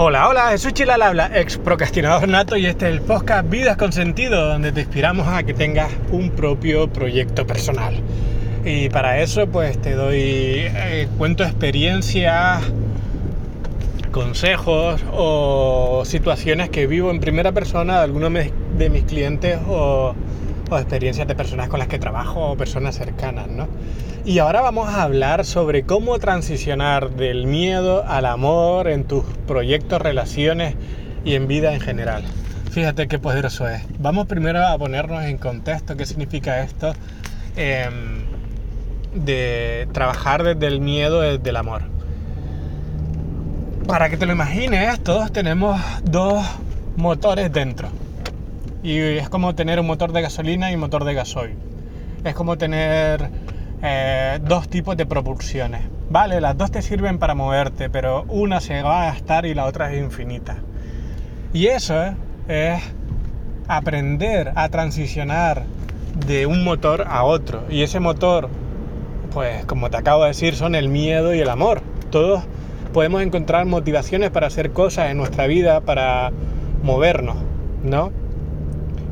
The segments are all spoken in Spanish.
Hola, hola, soy Chilal Habla, ex procrastinador nato y este es el podcast Vidas con Sentido, donde te inspiramos a que tengas un propio proyecto personal. Y para eso pues te doy eh, cuento experiencias, consejos o situaciones que vivo en primera persona de algunos de mis clientes o, o experiencias de personas con las que trabajo o personas cercanas, ¿no? Y ahora vamos a hablar sobre cómo transicionar del miedo al amor en tus proyectos, relaciones y en vida en general. Fíjate qué poderoso es. Vamos primero a ponernos en contexto qué significa esto em, de trabajar desde el miedo, desde el amor. Para que te lo imagines, todos tenemos dos motores dentro. Y es como tener un motor de gasolina y un motor de gasoil. Es como tener eh, dos tipos de propulsiones. Vale, las dos te sirven para moverte, pero una se va a gastar y la otra es infinita. Y eso es aprender a transicionar de un motor a otro. Y ese motor, pues como te acabo de decir, son el miedo y el amor. Todos podemos encontrar motivaciones para hacer cosas en nuestra vida, para movernos, ¿no?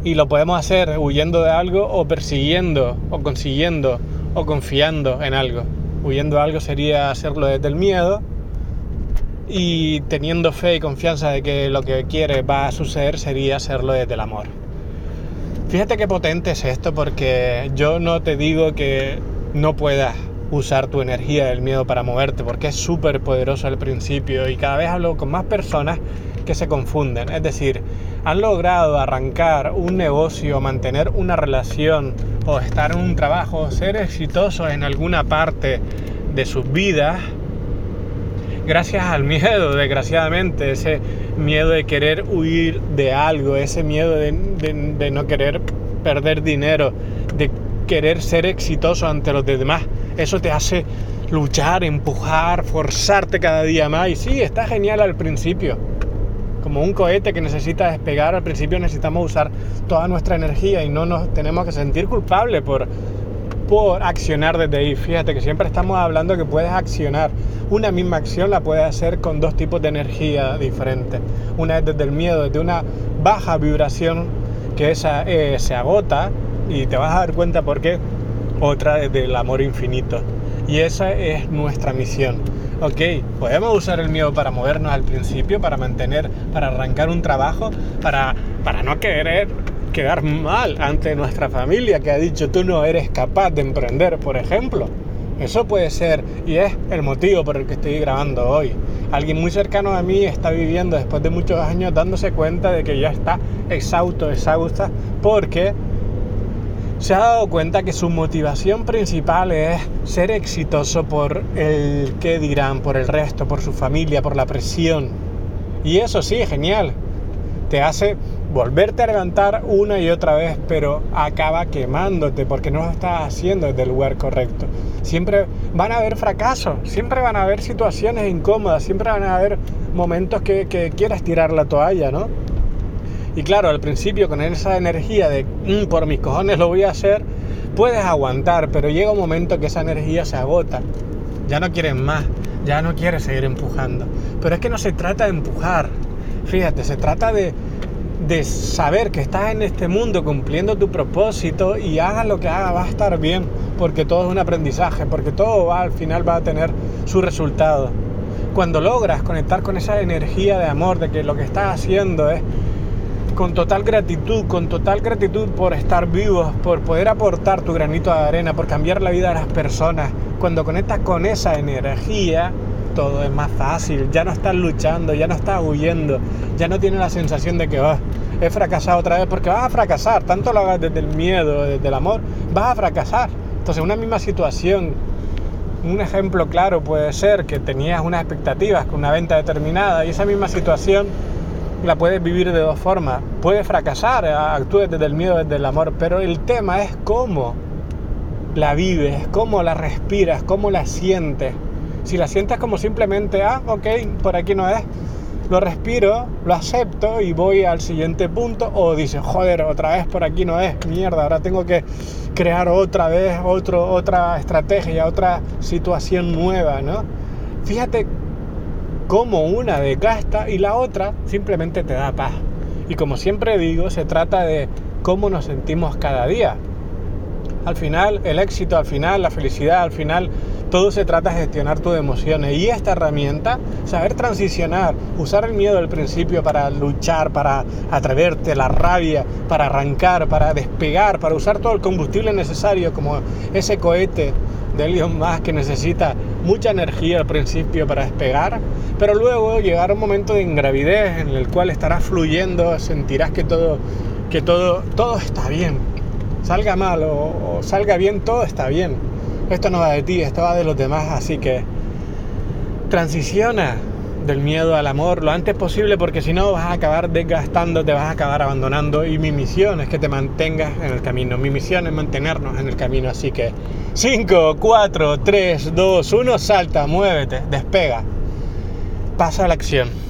Y lo podemos hacer huyendo de algo o persiguiendo o consiguiendo o confiando en algo. Huyendo a algo sería hacerlo desde el miedo y teniendo fe y confianza de que lo que quiere va a suceder sería hacerlo desde el amor. Fíjate qué potente es esto porque yo no te digo que no puedas usar tu energía del miedo para moverte porque es súper poderoso al principio y cada vez hablo con más personas que se confunden. Es decir, han logrado arrancar un negocio, mantener una relación o estar en un trabajo, ser exitosos en alguna parte de sus vidas, gracias al miedo, desgraciadamente, ese miedo de querer huir de algo, ese miedo de, de no querer perder dinero, de querer ser exitoso ante los demás. Eso te hace luchar, empujar, forzarte cada día más. Y sí, está genial al principio como un cohete que necesita despegar, al principio necesitamos usar toda nuestra energía y no nos tenemos que sentir culpables por, por accionar desde ahí. Fíjate que siempre estamos hablando que puedes accionar. Una misma acción la puedes hacer con dos tipos de energía diferentes. Una es desde el miedo, desde una baja vibración que esa eh, se agota y te vas a dar cuenta por qué. Otra desde el amor infinito. Y esa es nuestra misión ok, podemos usar el miedo para movernos al principio, para mantener, para arrancar un trabajo, para, para no querer quedar mal ante nuestra familia que ha dicho tú no eres capaz de emprender, por ejemplo. Eso puede ser y es el motivo por el que estoy grabando hoy. Alguien muy cercano a mí está viviendo después de muchos años dándose cuenta de que ya está exhausto, exhausta, porque se ha dado cuenta que su motivación principal es ser exitoso por el que dirán, por el resto, por su familia, por la presión. Y eso sí, genial. Te hace volverte a levantar una y otra vez, pero acaba quemándote porque no lo estás haciendo desde el lugar correcto. Siempre van a haber fracasos, siempre van a haber situaciones incómodas, siempre van a haber momentos que, que quieras tirar la toalla, ¿no? Y claro, al principio con esa energía de mm, por mis cojones lo voy a hacer, puedes aguantar, pero llega un momento que esa energía se agota. Ya no quieres más, ya no quieres seguir empujando. Pero es que no se trata de empujar. Fíjate, se trata de, de saber que estás en este mundo cumpliendo tu propósito y hagas lo que hagas va a estar bien, porque todo es un aprendizaje, porque todo va al final va a tener su resultado. Cuando logras conectar con esa energía de amor, de que lo que estás haciendo es con total gratitud, con total gratitud por estar vivos, por poder aportar tu granito de arena, por cambiar la vida de las personas. Cuando conectas con esa energía, todo es más fácil, ya no estás luchando, ya no estás huyendo, ya no tienes la sensación de que oh, he fracasado otra vez, porque vas a fracasar, tanto lo hagas desde el miedo, desde el amor, vas a fracasar. Entonces, una misma situación, un ejemplo claro puede ser que tenías unas expectativas con una venta determinada y esa misma situación la puedes vivir de dos formas. Puedes fracasar, eh, actúes desde el miedo, desde el amor, pero el tema es cómo la vives, cómo la respiras, cómo la sientes. Si la sientes como simplemente, ah, ok, por aquí no es, lo respiro, lo acepto y voy al siguiente punto, o dices, joder, otra vez por aquí no es, mierda, ahora tengo que crear otra vez otro, otra estrategia, otra situación nueva, ¿no? Fíjate cómo una desgasta y la otra simplemente te da paz. Y como siempre digo, se trata de cómo nos sentimos cada día. Al final, el éxito, al final, la felicidad, al final, todo se trata de gestionar tus emociones. Y esta herramienta, saber transicionar, usar el miedo al principio para luchar, para atreverte, la rabia, para arrancar, para despegar, para usar todo el combustible necesario, como ese cohete de Elon que necesita mucha energía al principio para despegar, pero luego llegará un momento de ingravidez en el cual estarás fluyendo, sentirás que todo, que todo, todo está bien. Salga mal o salga bien, todo está bien. Esto no va de ti, esto va de los demás, así que transiciona del miedo al amor lo antes posible porque si no vas a acabar desgastando, te vas a acabar abandonando. Y mi misión es que te mantengas en el camino, mi misión es mantenernos en el camino, así que 5, 4, 3, 2, 1, salta, muévete, despega, pasa a la acción.